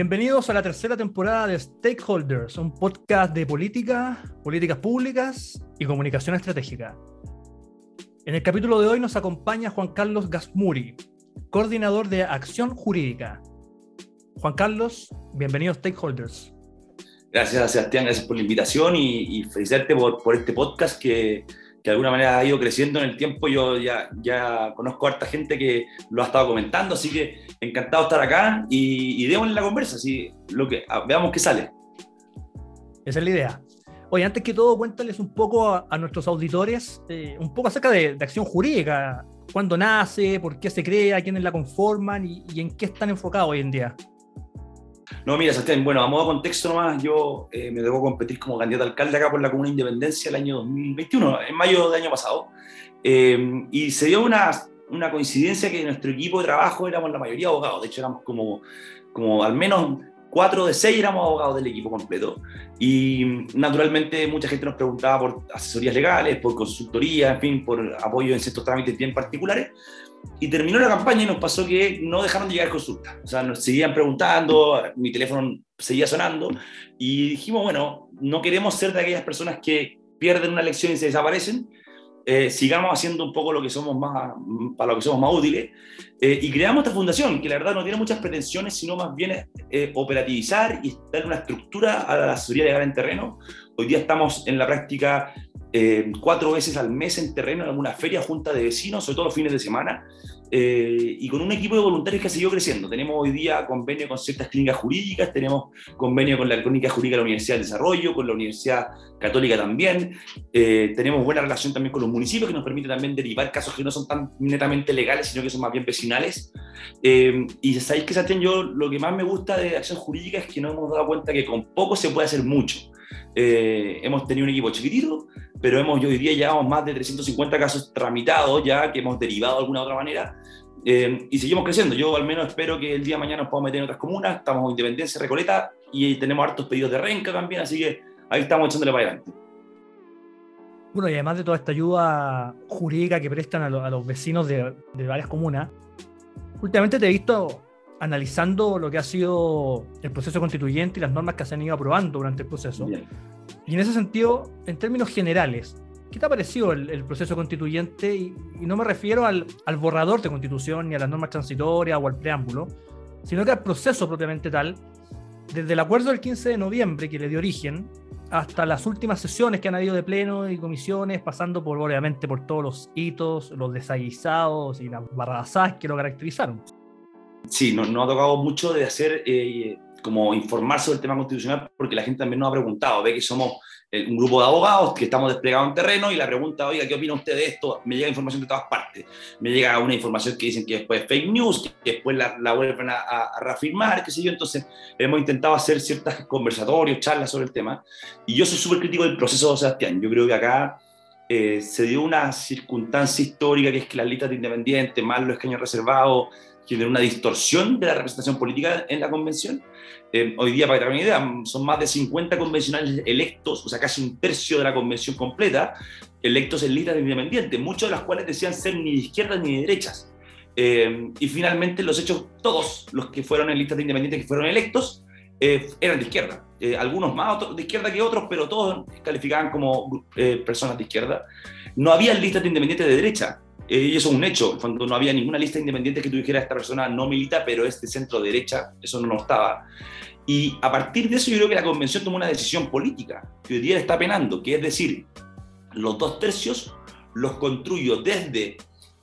Bienvenidos a la tercera temporada de Stakeholders, un podcast de política, políticas públicas y comunicación estratégica. En el capítulo de hoy nos acompaña Juan Carlos Gasmuri, coordinador de Acción Jurídica, Juan Carlos, bienvenido a Stakeholders. Gracias, Sebastián, gracias por la invitación y, felicitarte por, este podcast que, de alguna manera ha ido creciendo en el tiempo. Yo ya, ya conozco a harta gente que lo ha estado comentando, así que encantado de estar acá y, démosle la conversa, así, lo que, veamos qué sale. Esa es la idea. Oye, antes que todo, cuéntales un poco a, nuestros auditores, eh, un poco acerca de, acción jurídica. ¿Cuándo nace? ¿Por qué se crea? ¿Quiénes la conforman? Y, y en qué están enfocados hoy en día? No, mira, Sebastián, bueno, a modo de contexto nomás, yo eh, me debo competir como candidato a alcalde acá por la Comuna Independencia el año 2021, en mayo del año pasado. Eh, y se dio una, una coincidencia que nuestro equipo de trabajo éramos la mayoría abogados, de hecho éramos como, como al menos cuatro de seis éramos abogados del equipo completo. Y naturalmente mucha gente nos preguntaba por asesorías legales, por consultoría, en fin, por apoyo en ciertos trámites bien particulares. Y terminó la campaña y nos pasó que no dejaron de llegar consultas. O sea, nos seguían preguntando, mi teléfono seguía sonando y dijimos, bueno, no queremos ser de aquellas personas que pierden una elección y se desaparecen, eh, sigamos haciendo un poco lo que somos más, para lo que somos más útiles, eh, y creamos esta fundación, que la verdad no tiene muchas pretensiones, sino más bien eh, operativizar y dar una estructura a la asesoría legal en terreno. Hoy día estamos en la práctica cuatro veces al mes en terreno, en alguna feria, junta de vecinos, sobre todo los fines de semana, eh, y con un equipo de voluntarios que ha seguido creciendo. Tenemos hoy día convenio con ciertas clínicas jurídicas, tenemos convenio con la Clínica Jurídica de la Universidad del Desarrollo, con la Universidad Católica también. Eh, tenemos buena relación también con los municipios, que nos permite también derivar casos que no son tan netamente legales, sino que son más bien vecinales. Eh, y sabéis que, Sebastián, yo lo que más me gusta de acción jurídica es que nos hemos dado cuenta que con poco se puede hacer mucho. Hemos tenido un equipo chiquitito, pero hemos, yo diría, llevamos más de 350 casos tramitados ya, que hemos derivado de alguna otra manera, eh, y seguimos creciendo. Yo al menos espero que el día de mañana nos podamos meter en otras comunas, estamos en Independencia, Recoleta, y tenemos hartos pedidos de renca también, así que ahí estamos echándole para adelante. Bueno, y además de toda esta ayuda jurídica que prestan a, los vecinos de varias comunas, últimamente te he visto analizando lo que ha sido el proceso constituyente y las normas que se han ido aprobando durante el proceso. Y en ese sentido, en términos generales, ¿qué te ha parecido el, proceso constituyente? Y, no me refiero al, al, borrador de constitución, ni a las normas transitorias o al preámbulo, sino que al proceso propiamente tal, desde el acuerdo del 15 de noviembre que le dio origen hasta las últimas sesiones que han habido de pleno y comisiones, pasando por obviamente por todos los hitos, los desaguisados y las barrabasadas que lo caracterizaron sí, nos no ha tocado mucho de hacer, eh, como informar sobre el tema constitucional, porque la gente también nos ha preguntado, ve que somos eh, un grupo de abogados que estamos desplegados en terreno y la pregunta, oiga, ¿qué opina usted de esto? Me llega información de todas partes. Me llega una información que dicen que después es fake news, que después la, vuelven a, reafirmar, qué sé yo. Entonces, hemos intentado hacer ciertos conversatorios, charlas sobre el tema. Y yo soy súper crítico del proceso de Sebastián. Yo creo que acá eh, se dio una circunstancia histórica que es que las listas de independientes, más los escaños reservados, generó una distorsión de la representación política en la convención. Eh, hoy día, para que tengan una idea, son más de 50 convencionales electos, o sea, casi un tercio de la convención completa, electos en listas de independientes, muchos de los cuales decían ser ni de izquierdas ni de derechas. Eh, y finalmente los hechos, todos los que fueron en listas de independientes que fueron electos, eh, eran de izquierda. Eh, algunos más de izquierda que otros, pero todos calificaban como personas de izquierda. No había listas de independientes de derecha. Y eso es un hecho. Cuando no había ninguna lista de independientes que tú dijeras esta persona no milita, pero es de centro derecha, eso no estaba. Y a partir de eso yo creo que la convención tomó una decisión política que hoy día está penando, que es decir, los dos tercios los construyo desde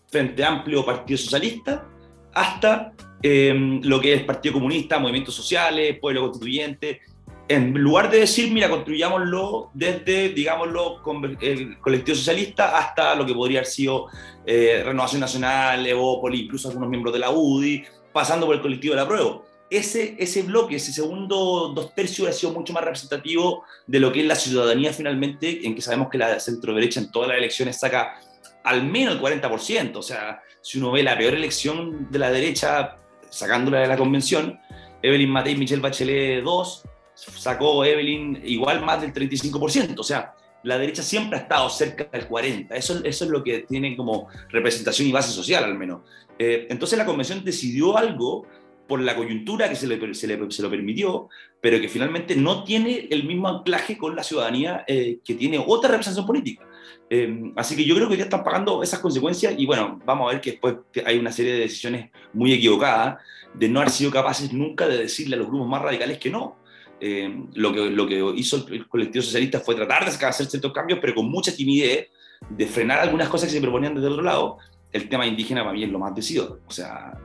Frente Amplio Partido Socialista hasta em, lo que es Partido Comunista, Movimientos Sociales, Pueblo Constituyente. En lugar de decir, mira, construyámoslo desde, digámoslo, el colectivo socialista hasta lo que podría haber sido eh, Renovación Nacional, Evópolis, incluso algunos miembros de la UDI, pasando por el colectivo de la prueba. Ese, ese bloque, ese segundo dos tercios, ha sido mucho más representativo de lo que es la ciudadanía finalmente, en que sabemos que la centro derecha en todas las elecciones saca al menos el 40%. O sea, si uno ve la peor elección de la derecha, sacándola de la convención, Evelyn Matei, Michelle Bachelet 2, sacó Evelyn igual más del 35%. O sea, la derecha siempre ha estado cerca del 40%. Eso, eso es lo que tiene como representación y base social, al menos. Eh, entonces la convención decidió algo por la coyuntura que se le, se le, se lo permitió, pero que finalmente no tiene el mismo anclaje con la ciudadanía eh, que tiene otra representación política. Eh, así que yo creo que ya están pagando esas consecuencias y bueno, vamos a ver que después hay una serie de decisiones muy equivocadas de no haber sido capaces nunca de decirle a los grupos más radicales que no. Eh, lo, que, lo que hizo el colectivo socialista fue tratar de hacer ciertos cambios, pero con mucha timidez, de frenar algunas cosas que se proponían desde otro lado. El tema indígena para mí es lo más decidido. O sea,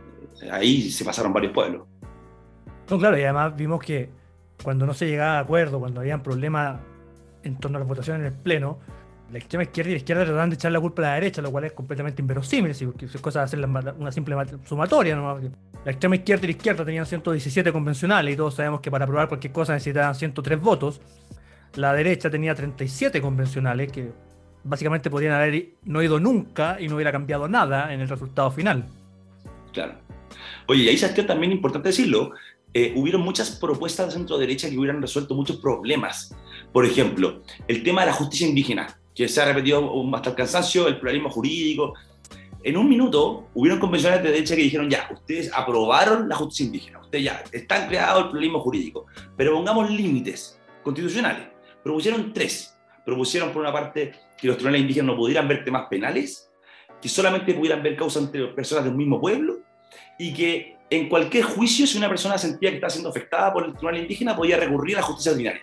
ahí se pasaron varios pueblos. No, claro, y además vimos que cuando no se llegaba a acuerdo, cuando habían problemas en torno a la votación en el Pleno, la extrema izquierda y la izquierda trataban de echar la culpa a la derecha, lo cual es completamente inverosímil, porque es cosa de hacer una simple sumatoria. La extrema izquierda y la izquierda tenían 117 convencionales y todos sabemos que para aprobar cualquier cosa necesitaban 103 votos. La derecha tenía 37 convencionales que básicamente podrían haber no ido nunca y no hubiera cambiado nada en el resultado final. Claro. Oye, y ahí Sebastián, también importante decirlo, eh, hubieron muchas propuestas de centro derecha que hubieran resuelto muchos problemas. Por ejemplo, el tema de la justicia indígena que se ha repetido hasta el cansancio, el pluralismo jurídico. En un minuto hubieron convencionales de derecha que dijeron, ya, ustedes aprobaron la justicia indígena, ustedes ya están creado el pluralismo jurídico, pero pongamos límites constitucionales. Propusieron tres. Propusieron, por una parte, que los tribunales indígenas no pudieran ver temas penales, que solamente pudieran ver causas entre personas del mismo pueblo, y que en cualquier juicio, si una persona sentía que estaba siendo afectada por el tribunal indígena, podía recurrir a la justicia ordinaria.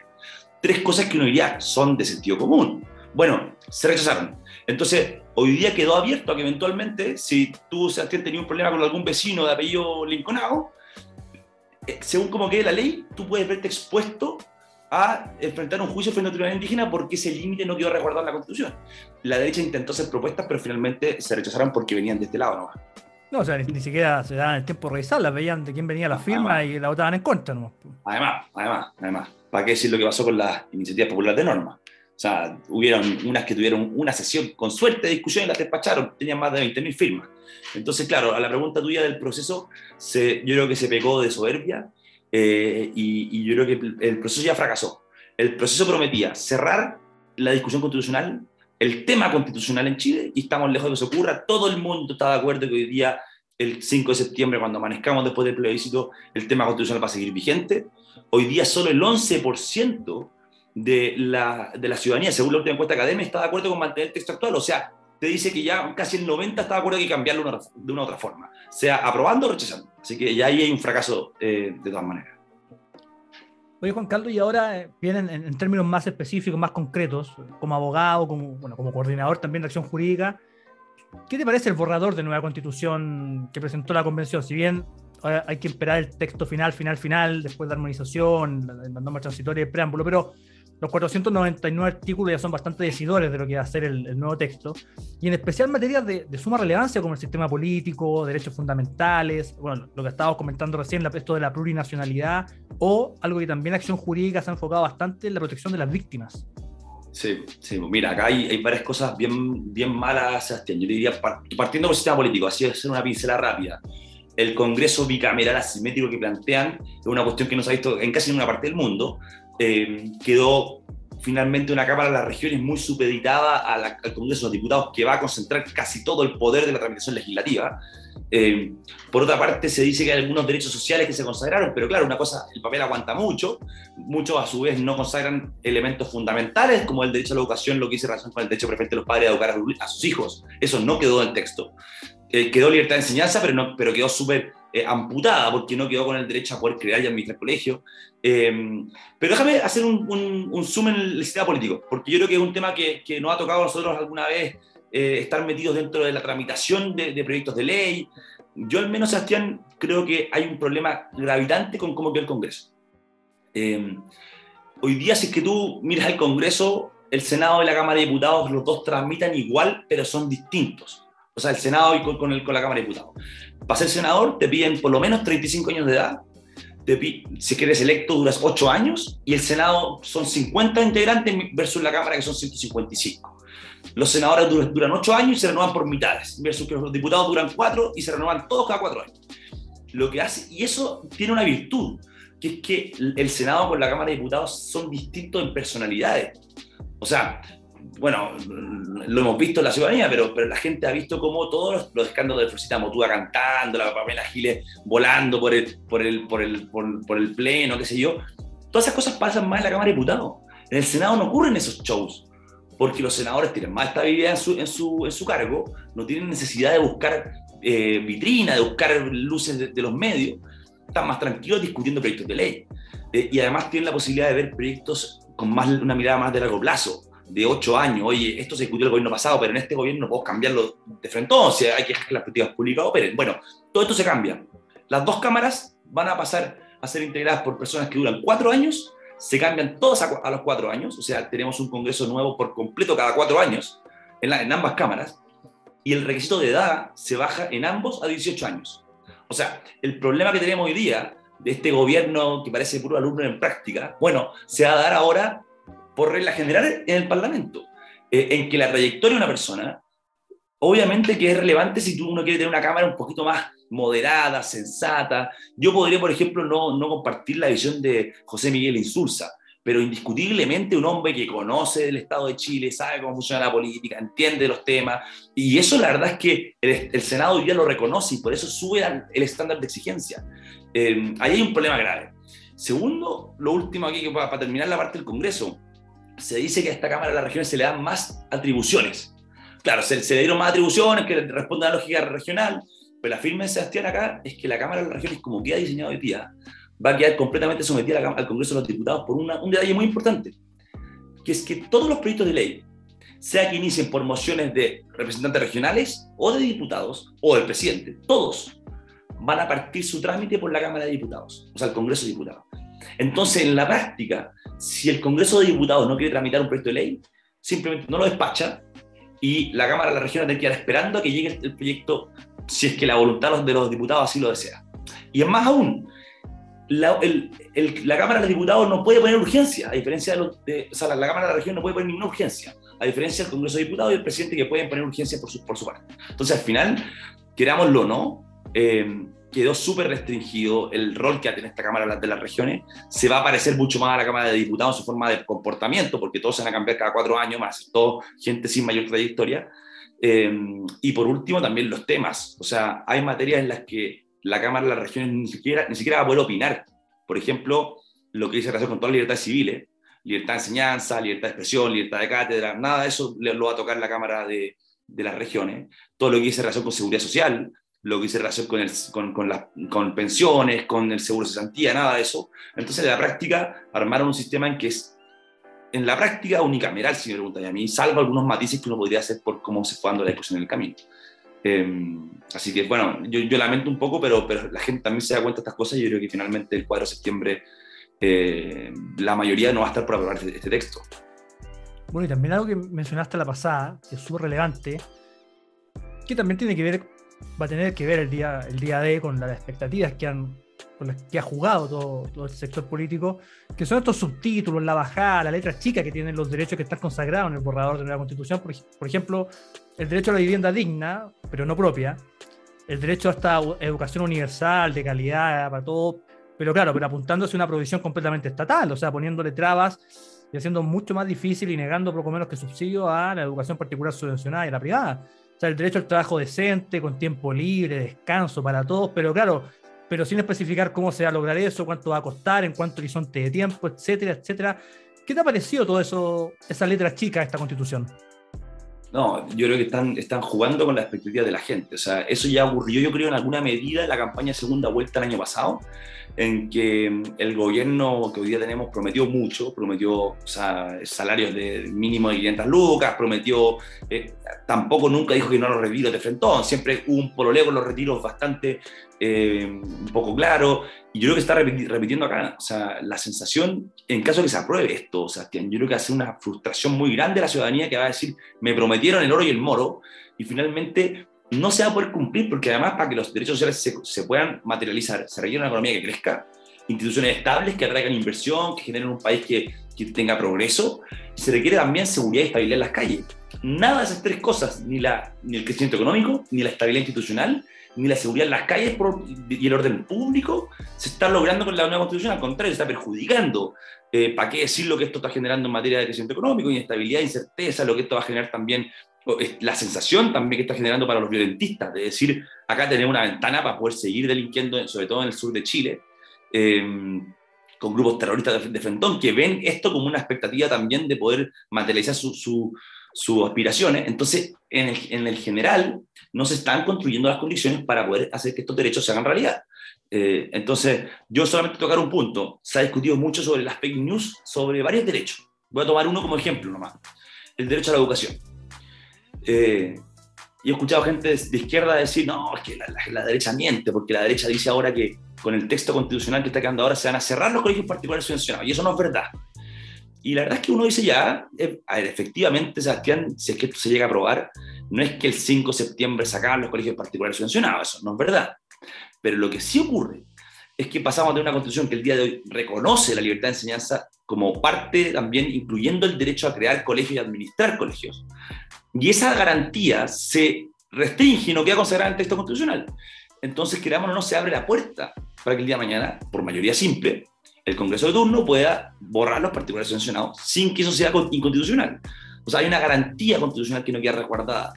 Tres cosas que uno diría son de sentido común bueno, se rechazaron. Entonces, hoy día quedó abierto a que eventualmente, si tú, Sebastián, tenías un problema con algún vecino de apellido Lincolnado, eh, según como quede la ley, tú puedes verte expuesto a enfrentar un juicio frente a un tribunal indígena porque ese límite no quedó resguardado en la Constitución. La derecha intentó hacer propuestas, pero finalmente se rechazaron porque venían de este lado nomás. No, o sea, ni, siquiera se daban el tiempo de revisarlas, veían de quién venía la firma y la votaban en contra nomás. Además, además, además. ¿Para qué decir lo que pasó con las iniciativas populares de norma? O sea, hubieron unas que tuvieron una sesión con suerte de discusión y las despacharon, tenían más de 20.000 firmas. Entonces, claro, a la pregunta tuya del proceso, se, yo creo que se pegó de soberbia eh, y, yo creo que el, proceso ya fracasó. El proceso prometía cerrar la discusión constitucional, el tema constitucional en Chile, y estamos lejos de que eso ocurra. Todo el mundo está de acuerdo que hoy día, el 5 de septiembre, cuando amanezcamos después del plebiscito, el tema constitucional va a seguir vigente. Hoy día solo el 11% de la, de la ciudadanía, según la última encuesta académica, está de acuerdo con mantener el texto actual. O sea, te dice que ya casi el 90 está de acuerdo que cambiarlo de una otra forma, sea aprobando o rechazando. Así que ya ahí hay un fracaso eh, de todas maneras. Oye, Juan Carlos, y ahora eh, vienen en, términos más específicos, más concretos, como abogado, como, bueno, como coordinador también de acción jurídica, ¿qué te parece el borrador de nueva constitución que presentó la convención? Si bien hay que esperar el texto final, final, final, después de armonización, la norma transitoria y el preámbulo, pero los 499 artículos ya son bastante decidores de lo que va a ser el, nuevo texto, y en especial materias de, de, suma relevancia como el sistema político, derechos fundamentales, bueno, lo que estábamos comentando recién, esto de la plurinacionalidad, o algo que también Acción Jurídica se ha enfocado bastante en la protección de las víctimas. Sí, sí, mira, acá hay, hay varias cosas bien, bien malas, Sebastián. Yo diría, partiendo por el sistema político, así es una pincela rápida. El Congreso bicameral asimétrico que plantean es una cuestión que no se ha visto en casi ninguna parte del mundo, eh, quedó finalmente una Cámara de las Regiones muy supeditada a la, al Congreso de los Diputados, que va a concentrar casi todo el poder de la tramitación legislativa. Eh, por otra parte, se dice que hay algunos derechos sociales que se consagraron, pero claro, una cosa, el papel aguanta mucho, muchos a su vez no consagran elementos fundamentales, como el derecho a la educación, lo que dice razón con el derecho preferente de los padres a educar a sus hijos. Eso no quedó en el texto. Eh, quedó libertad de enseñanza, pero, no, pero quedó súper eh, amputada porque no quedó con el derecho a poder crear y administrar colegio. Eh, pero déjame hacer un, un, un, zoom en el sistema político, porque yo creo que es un tema que, que nos ha tocado a nosotros alguna vez eh, estar metidos dentro de la tramitación de, de, proyectos de ley. Yo al menos, Sebastián, creo que hay un problema gravitante con cómo quedó el Congreso. hoy día, si es que tú miras el Congreso, el Senado y la Cámara de Diputados, los dos tramitan igual, pero son distintos o sea, el Senado y con, el, con la Cámara de Diputados. Para ser senador te piden por lo menos 35 años de edad, te piden, si quieres electo duras 8 años y el Senado son 50 integrantes versus la Cámara que son 155. Los senadores duran, duran 8 años y se renuevan por mitades, versus que los diputados duran 4 y se renuevan todos cada 4 años. Lo que hace, y eso tiene una virtud, que es que el Senado con la Cámara de Diputados son distintos en personalidades. O sea, bueno, lo hemos visto en la ciudadanía, pero, pero la gente ha visto cómo todos los, los escándalos de Florcita Motúa cantando, la Pamela Giles volando por el, por, el, por, el, por, por, el pleno, qué sé yo, todas esas cosas pasan más en la Cámara de Diputados. En el Senado no ocurren esos shows, porque los senadores tienen más estabilidad en su, en su, en su cargo, no tienen necesidad de buscar eh, vitrina, de buscar luces de, de, los medios, están más tranquilos discutiendo proyectos de ley. Eh, y además tienen la posibilidad de ver proyectos con más, una mirada más de largo plazo de ocho años, oye, esto se discutió el gobierno pasado, pero en este gobierno no podemos cambiarlo de frente, o sea, hay que dejar que las políticas públicas operen. Bueno, todo esto se cambia. Las dos cámaras van a pasar a ser integradas por personas que duran cuatro años, se cambian todas a, los cuatro años, o sea, tenemos un Congreso nuevo por completo cada cuatro años en, la, en ambas cámaras, y el requisito de edad se baja en ambos a 18 años. O sea, el problema que tenemos hoy día de este gobierno que parece puro alumno en práctica, bueno, se va a dar ahora por regla general en el Parlamento, eh, en que la trayectoria de una persona, obviamente que es relevante si tú uno quiere tener una cámara un poquito más moderada, sensata. Yo podría, por ejemplo, no, no compartir la visión de José Miguel Insulza, pero indiscutiblemente un hombre que conoce el Estado de Chile, sabe cómo funciona la política, entiende los temas, y eso la verdad es que el, el Senado ya lo reconoce y por eso sube el estándar de exigencia. Eh, ahí hay un problema grave. Segundo, lo último aquí, para, para terminar la parte del Congreso, se dice que a esta Cámara de las Regiones se le dan más atribuciones. Claro, se, le dieron más atribuciones que responden a la lógica regional, pero la firma de Sebastián acá es que la Cámara de las Regiones, como queda diseñado hoy día, va a quedar completamente sometida al Congreso de los Diputados por una, un detalle muy importante, que es que todos los proyectos de ley, sea que inicien por mociones de representantes regionales o de diputados o del presidente, todos van a partir su trámite por la Cámara de Diputados, o sea, el Congreso de Diputados. Entonces, en la práctica, si el Congreso de Diputados no quiere tramitar un proyecto de ley, simplemente no lo despacha y la Cámara de la Región tiene que quedar esperando a que llegue el proyecto si es que la voluntad de los diputados así lo desea. Y es más aún, la, Cámara de Diputados no puede poner urgencia, a diferencia de, los, de o sea, la, Cámara de la Región no puede poner ninguna urgencia, a diferencia del Congreso de Diputados y el presidente que pueden poner urgencia por su, por su parte. Entonces, al final, querámoslo o no, eh, quedó súper restringido el rol que tiene esta Cámara de las Regiones. Se va a parecer mucho más a la Cámara de Diputados en su forma de comportamiento, porque todos se van a cambiar cada cuatro años, más todo gente sin mayor trayectoria. Eh, y por último, también los temas. O sea, hay materias en las que la Cámara de las Regiones ni siquiera, ni siquiera va a poder opinar. Por ejemplo, lo que dice relación con todas las libertades civiles, libertad de enseñanza, libertad de expresión, libertad de cátedra, nada de eso lo va a tocar la Cámara de, de las Regiones. Todo lo que dice relación con seguridad social, lo que dice relación con, el, con, con, con, pensiones, con el seguro de cesantía, nada de eso. Entonces, en la práctica, armaron un sistema en que es, en la práctica, unicameral, si me preguntan a mí, salvo algunos matices que uno podría hacer por cómo se fue dando la discusión en el camino. Eh, así que, bueno, yo, yo, lamento un poco, pero, pero la gente también se da cuenta de estas cosas y yo creo que finalmente el 4 de septiembre eh, la mayoría no va a estar por aprobar este, este texto. Bueno, y también algo que mencionaste la pasada, que es súper relevante, que también tiene que ver va a tener que ver el día, el día de con las expectativas que han con las que ha jugado todo, todo el sector político, que son estos subtítulos, la bajada, la letra chica que tienen los derechos que están consagrados en el borrador de la Constitución. Por, por ejemplo, el derecho a la vivienda digna, pero no propia, el derecho a esta educación universal, de calidad para todo, pero claro, pero apuntándose a una provisión completamente estatal, o sea, poniéndole trabas y haciendo mucho más difícil y negando poco menos que subsidio a la educación particular subvencionada y a la privada. O sea, el derecho al trabajo decente, con tiempo libre, descanso para todos, pero claro, pero sin especificar cómo se va a lograr eso, cuánto va a costar, en cuánto horizonte de tiempo, etcétera, etcétera. ¿Qué te ha parecido todo eso, esas letras chicas de esta constitución? No, yo creo que están, están jugando con la expectativa de la gente. O sea, eso ya ocurrió, yo creo, en alguna medida en la campaña segunda vuelta el año pasado, en que el gobierno que hoy día tenemos prometió mucho, prometió salarios de mínimo de 500 lucas, prometió, eh, tampoco nunca dijo que no los retiros de frentón, siempre hubo un pololeo con los retiros bastante eh, un poco claro, y yo creo que está repitiendo acá, o sea, la sensación, en caso de que se apruebe esto, Sebastián, yo creo que hace una frustración muy grande a la ciudadanía que va a decir, me prometieron el oro y el moro, y finalmente no se va a poder cumplir, porque además para que los derechos sociales se, puedan materializar, se requiere una economía que crezca, instituciones estables que atraigan inversión, que generen un país que, que tenga progreso, y se requiere también seguridad y estabilidad en las calles. Nada de esas tres cosas, ni, la, ni el crecimiento económico, ni la estabilidad institucional, ni la seguridad en las calles y el orden público se está logrando con la nueva constitución, al contrario, se está perjudicando. Eh, ¿Para qué decir lo que esto está generando en materia de crecimiento económico, inestabilidad, incerteza, lo que esto va a generar también, la sensación también que está generando para los violentistas, de decir, acá tenemos una ventana para poder seguir delinquiendo, sobre todo en el sur de Chile, eh, con grupos terroristas de, de, que ven esto como una expectativa también de poder materializar su, su, sus aspiraciones. Entonces, en el, en el, general, no se están construyendo las condiciones para poder hacer que estos derechos se hagan realidad. Eh, entonces, yo solamente tocar un punto. Se ha discutido mucho sobre las fake news, sobre varios derechos. Voy a tomar uno como ejemplo nomás. El derecho a la educación. Eh, y he escuchado gente de izquierda decir, no, es que la, la, la, derecha miente, porque la derecha dice ahora que con el texto constitucional que está quedando ahora se van a cerrar los colegios particulares subvencionados. Y eso no es verdad. Y la verdad es que uno dice ya, eh, a ver, efectivamente, Sebastián, si es que esto se llega a aprobar, no es que el 5 de septiembre sacaban los colegios particulares subvencionados, eso no es verdad. Pero lo que sí ocurre es que pasamos de una constitución que el día de hoy reconoce la libertad de enseñanza como parte también incluyendo el derecho a crear colegios y administrar colegios. Y esa garantía se restringe y no queda consagrada en el texto constitucional. Entonces, queramos o no, se abre la puerta para que el día de mañana, por mayoría simple, el Congreso de turno pueda borrar los particulares sancionados sin que eso sea inconstitucional. O sea, hay una garantía constitucional que no queda resguardada.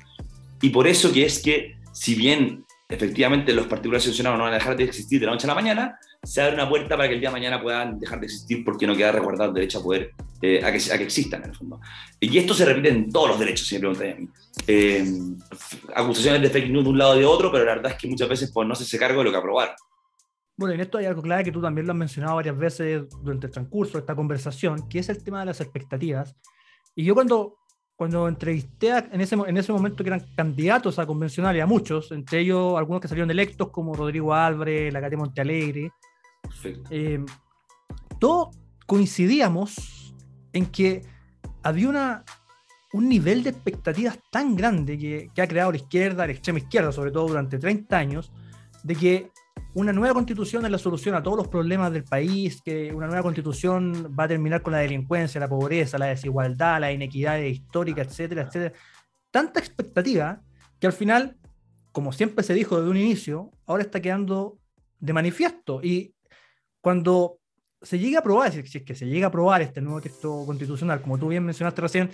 Y por eso que es que, si bien efectivamente los particulares sancionados no van a dejar de existir de la noche a la mañana, se abre una puerta para que el día de mañana puedan dejar de existir porque no queda resguardado el derecho a poder, eh, a, que, a que existan en el fondo. Y esto se repite en todos los derechos, si me preguntáis a mí. Eh, acusaciones de fake news de un lado y de otro, pero la verdad es que muchas veces pues, no se hace cargo de lo que aprobaron. Bueno, en esto hay algo clave que tú también lo has mencionado varias veces durante el transcurso de esta conversación, que es el tema de las expectativas. Y yo cuando, cuando entrevisté a, en, ese, en ese momento que eran candidatos a convencionales, a muchos, entre ellos algunos que salieron electos como Rodrigo Álvarez, la Cate Montealegre, eh, todos coincidíamos en que había una, un nivel de expectativas tan grande que, que ha creado la izquierda, la extrema izquierda, sobre todo durante 30 años, de que una nueva constitución es la solución a todos los problemas del país, que una nueva constitución va a terminar con la delincuencia, la pobreza, la desigualdad, la inequidad histórica, etcétera, etcétera. Tanta expectativa que al final, como siempre se dijo desde un inicio, ahora está quedando de manifiesto. Y cuando se llegue a aprobar, si es que se llega a aprobar este nuevo texto constitucional, como tú bien mencionaste recién,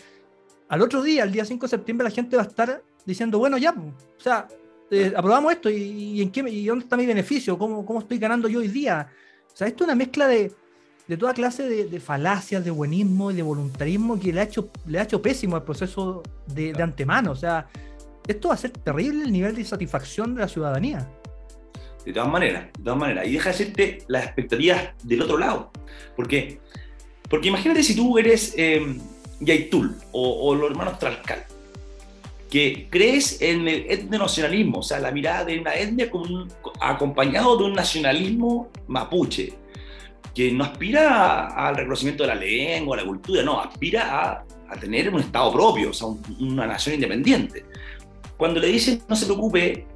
al otro día, el día 5 de septiembre, la gente va a estar diciendo, bueno, ya, o sea, eh, aprobamos esto y, y, en qué, y dónde está mi beneficio, ¿Cómo, cómo estoy ganando yo hoy día. O sea, esto es una mezcla de, de toda clase de, de, falacias, de buenismo y de voluntarismo que le ha hecho, le ha hecho pésimo al proceso de, de, antemano. O sea, esto va a ser terrible el nivel de satisfacción de la ciudadanía. De todas maneras, de todas maneras. Y deja de decirte las expectativas del otro lado. Porque, porque imagínate si tú eres eh, Yaitul o, o los hermanos Trascal que crees en el etnonacionalismo, o sea, la mirada de una etnia un, acompañado de un nacionalismo mapuche, que no aspira al reconocimiento de la lengua, la cultura, no, aspira a, a tener un Estado propio, o sea, un, una nación independiente. Cuando le dicen no se preocupe,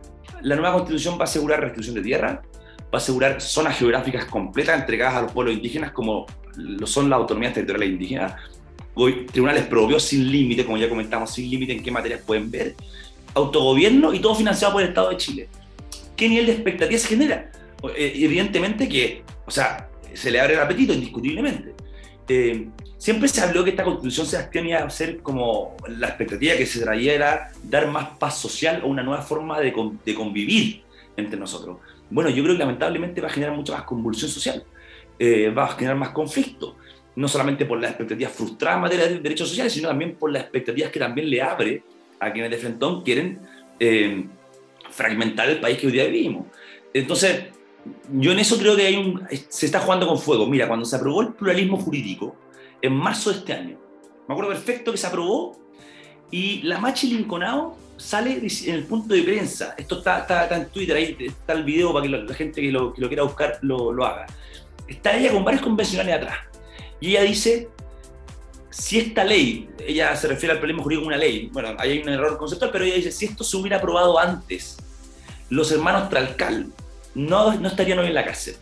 la nueva constitución va a asegurar restitución de tierra, va a asegurar zonas geográficas completas entregadas a los pueblos indígenas como lo son las autonomías territoriales indígenas, tribunales propios sin límite, como ya comentamos, sin límite en qué materias pueden ver, autogobierno y todo financiado por el Estado de Chile. ¿Qué nivel de expectativa se genera? Evidentemente que, o sea, se le abre el apetito indiscutiblemente. eh, siempre se habló que esta constitución Sebastián iba a ser como la expectativa que se traía era dar más paz social o una nueva forma de, de convivir entre nosotros. Bueno, yo creo que lamentablemente va a generar mucha más convulsión social, eh, va a generar más conflicto, no solamente por las expectativas frustradas en materia de derechos sociales, sino también por las expectativas que también le abre a quienes de Frentón quieren eh, fragmentar el país que hoy día vivimos. Entonces, yo en eso creo que hay un, se está jugando con fuego. Mira, cuando se aprobó el pluralismo jurídico, en marzo de este año, me acuerdo perfecto que se aprobó y la Machi Linconao sale en el punto de prensa. Esto está, está, en Twitter, ahí está el video para que la, gente que lo, que lo, quiera buscar lo, lo haga. Está ella con varios convencionales atrás. Y ella dice, si esta ley, ella se refiere al pluralismo jurídico como una ley, bueno, ahí hay un error conceptual, pero ella dice, si esto se hubiera aprobado antes, los hermanos Tralcal no, no estarían hoy en la cárcel.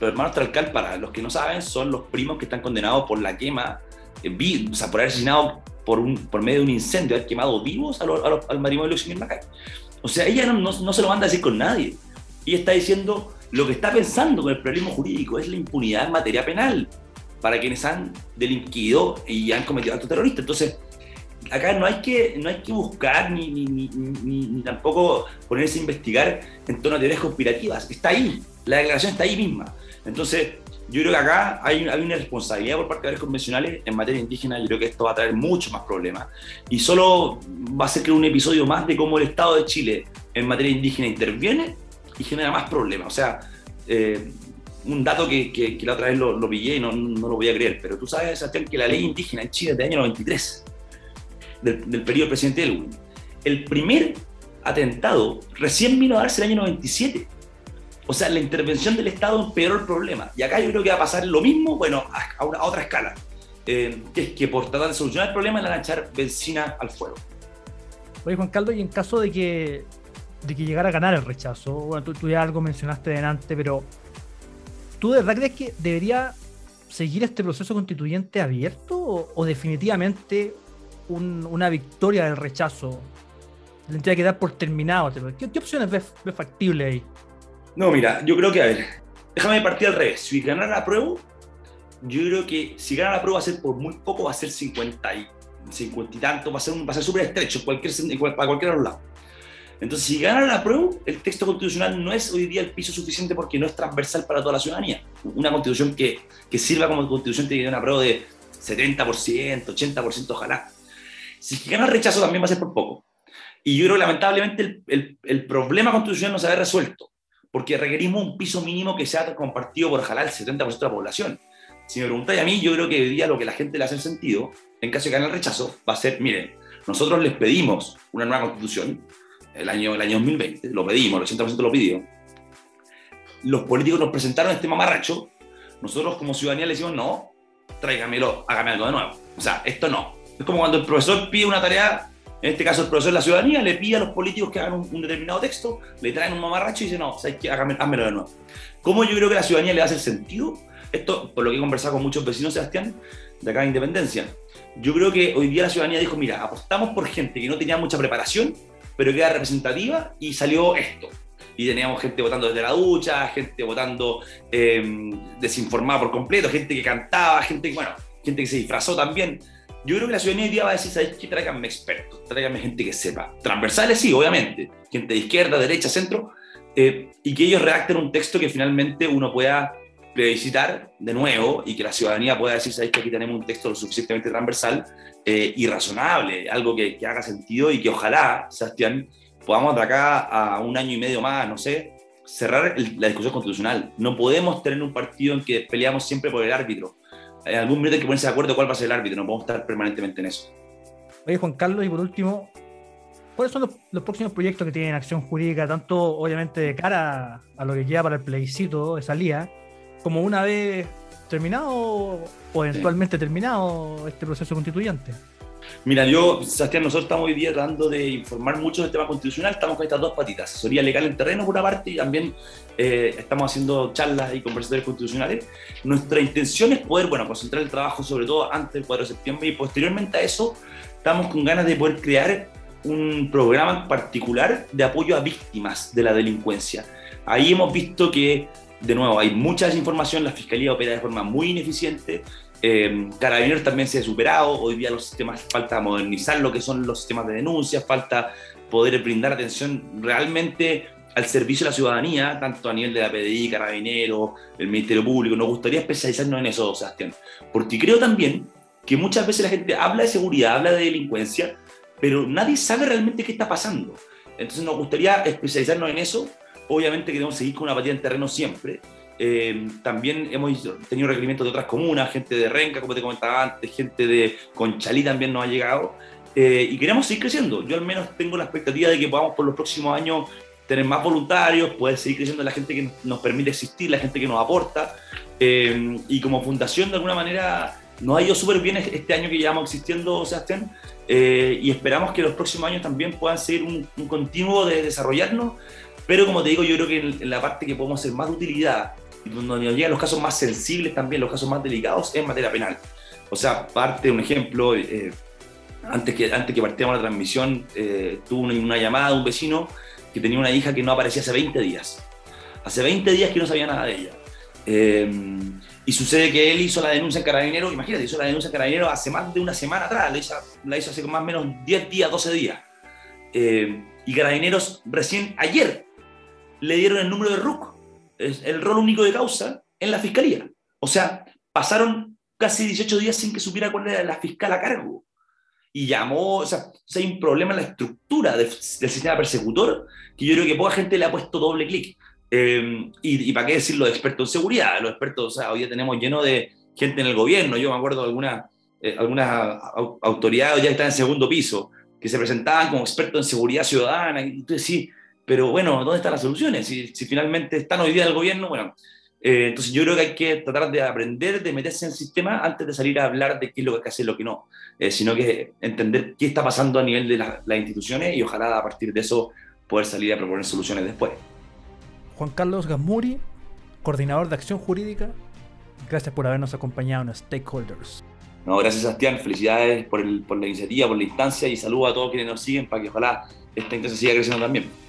Los hermanos Tralcal, para los que no saben, son los primos que están condenados por la quema, eh, o sea, por haber asesinado por, un, por medio de un incendio, haber quemado vivos a al matrimonio de Luis Macay. O sea, ella no, no, se lo manda a decir con nadie. Ella está diciendo lo que está pensando con el pluralismo jurídico es la impunidad en materia penal para quienes han delinquido y han cometido actos terroristas. Entonces, acá no hay que, no hay que buscar ni, ni, ni, tampoco ponerse a investigar en torno a teorías conspirativas. Está ahí, la declaración está ahí misma. Entonces, yo creo que acá hay, hay una responsabilidad por parte de los convencionales en materia indígena. Yo creo que esto va a traer muchos más problemas. Y solo va a ser que un episodio más de cómo el Estado de Chile en materia indígena interviene y genera más problemas. O sea, eh, un dato que, que, la otra vez lo, lo pillé y no, no, lo voy a creer, pero tú sabes, Sebastián, que la ley indígena en Chile es del año 93 del, periodo del presidente Elwin. El primer atentado recién vino a darse el año 97. O sea, la intervención del Estado empeoró el problema. Y acá yo creo que va a pasar lo mismo, bueno, a, otra escala. Eh, que es que por tratar de solucionar el problema le van a echar benzina al fuego. Oye, Juan Caldo, y en caso de que, de que llegara a ganar el rechazo, bueno, tú, ya algo mencionaste delante, pero ¿tú de verdad crees que debería seguir este proceso constituyente abierto o definitivamente una victoria del rechazo, tendría que dar por terminado. ¿Qué, opciones ves, factibles ahí? No, mira, yo creo que, a ver, déjame partir al revés. Si ganar la prueba, yo creo que si gana la prueba va a ser por muy poco, va a ser 50 y, 50 y tanto, va a ser, ser súper estrecho cualquier, para cualquier lado. Entonces, si gana la prueba, el texto constitucional no es hoy día el piso suficiente porque no es transversal para toda la ciudadanía. Una constitución que, que sirva como constitución tiene que una prueba de 70%, 80%, ojalá. Si es gana el rechazo también va a ser por poco. Y yo creo que lamentablemente el, el, problema constitucional no se ha resuelto, porque requerimos un piso mínimo que sea compartido por ojalá el 70% de la población. Si me preguntáis a mí, yo creo que hoy día lo que la gente le hace sentido, en caso de gane el rechazo, va a ser, miren, nosotros les pedimos una nueva constitución, el año, el año 2020, lo pedimos, el 80% lo pidió. Los políticos nos presentaron este mamarracho, nosotros como ciudadanía le decimos, no, tráigamelo, hágame algo de nuevo. O sea, esto no, es como cuando el profesor pide una tarea, en este caso el profesor de la ciudadanía, le pide a los políticos que hagan un, determinado texto, le traen un mamarracho y dice, no, ¿sabes qué? Hágame, házmelo de nuevo. ¿Cómo yo creo que la ciudadanía le hace sentido? Esto, por lo que he conversado con muchos vecinos, Sebastián, de acá en Independencia. Yo creo que hoy día la ciudadanía dijo, mira, apostamos por gente que no tenía mucha preparación, pero que era representativa y salió esto. Y teníamos gente votando desde la ducha, gente votando eh, desinformada por completo, gente que cantaba, gente, bueno, gente que se disfrazó también. Yo creo que la ciudadanía hoy va a decir, ¿sabes qué? Tráiganme expertos, tráiganme gente que sepa. Transversales sí, obviamente, gente de izquierda, derecha, centro, eh, y que ellos redacten un texto que finalmente uno pueda plebiscitar de nuevo y que la ciudadanía pueda decir, ¿sabes que aquí tenemos un texto lo suficientemente transversal eh, y razonable, algo que, que, haga sentido y que ojalá, Sebastián, podamos de acá a un año y medio más, no sé, cerrar la discusión constitucional. No podemos tener un partido en que peleamos siempre por el árbitro en algún momento hay que ponerse de acuerdo cuál va a ser el árbitro, no podemos estar permanentemente en eso. Oye, Juan Carlos, y por último, ¿cuáles son los, próximos proyectos que tienen acción jurídica, tanto obviamente de cara a, lo que queda para el plebiscito de salida, como una vez terminado o eventualmente terminado este proceso constituyente? Mira, yo, Sebastián, nosotros estamos hoy día tratando de informar mucho del tema constitucional, estamos con estas dos patitas, asesoría legal en terreno por una parte y también eh, estamos haciendo charlas y conversatorios constitucionales. Nuestra intención es poder, bueno, concentrar el trabajo sobre todo antes del 4 de septiembre y posteriormente a eso estamos con ganas de poder crear un programa particular de apoyo a víctimas de la delincuencia. Ahí hemos visto que de nuevo, hay mucha desinformación, la fiscalía opera de forma muy ineficiente Eh, Carabineros también se ha superado, hoy día los sistemas, falta modernizar lo que son los sistemas de denuncia, falta poder brindar atención realmente al servicio de la ciudadanía, tanto a nivel de la PDI, Carabineros, el Ministerio Público. Nos gustaría especializarnos en eso, Sebastián, porque creo también que muchas veces la gente habla de seguridad, habla de delincuencia, pero nadie sabe realmente qué está pasando. Entonces nos gustaría especializarnos en eso. Obviamente queremos seguir con una partida en terreno siempre. Eh, también hemos tenido requerimientos de otras comunas, gente de Renca, como te comentaba antes, gente de Conchalí también nos ha llegado. Eh, y queremos seguir creciendo. Yo al menos tengo la expectativa de que podamos por los próximos años tener más voluntarios, poder seguir creciendo la gente que nos permite existir, la gente que nos aporta. Eh, y como fundación, de alguna manera, nos ha ido súper bien este año que llevamos existiendo, Sebastián, eh, y esperamos que los próximos años también puedan ser un, un, continuo de desarrollarnos, pero como te digo, yo creo que en, la parte que podemos hacer más de utilidad, y donde nos llegan los casos más sensibles también, los casos más delicados, es materia penal. O sea, parte, un ejemplo, eh, antes, que, antes que partiéramos la transmisión, eh, tuve una, llamada de un vecino que tenía una hija que no aparecía hace 20 días. Hace 20 días que no sabía nada de ella. Eh, y sucede que él hizo la denuncia en Carabinero, imagínate, hizo la denuncia en Carabinero hace más de una semana atrás, la hizo, hace más o menos 10 días, 12 días. Eh, y Carabineros recién ayer le dieron el número de RUC, el rol único de causa, en la fiscalía. O sea, pasaron casi 18 días sin que supiera cuál era la fiscal a cargo. Y llamó, o sea, o sea hay un problema en la estructura del, del sistema persecutor que yo creo que poca gente le ha puesto doble clic. Eh, y, y, para qué decir los expertos en seguridad, los expertos, o sea, hoy día tenemos lleno de gente en el gobierno, yo me acuerdo de eh, algunas autoridades ya están en segundo piso, que se presentaban como expertos en seguridad ciudadana, y tú decís, pero bueno, ¿dónde están las soluciones? Si, si finalmente están hoy día en el gobierno, bueno, eh, entonces yo creo que hay que tratar de aprender, de meterse en el sistema antes de salir a hablar de qué es lo que hay que hacer y lo que no, eh, sino que entender qué está pasando a nivel de la, las instituciones y ojalá a partir de eso poder salir a proponer soluciones después. Juan Carlos Gasmuri, coordinador de acción jurídica. Gracias por habernos acompañado en Stakeholders. No, gracias Sebastián, felicidades por, el, por la iniciativa, por la instancia y saludo a todos quienes nos siguen para que ojalá esta instancia siga creciendo también.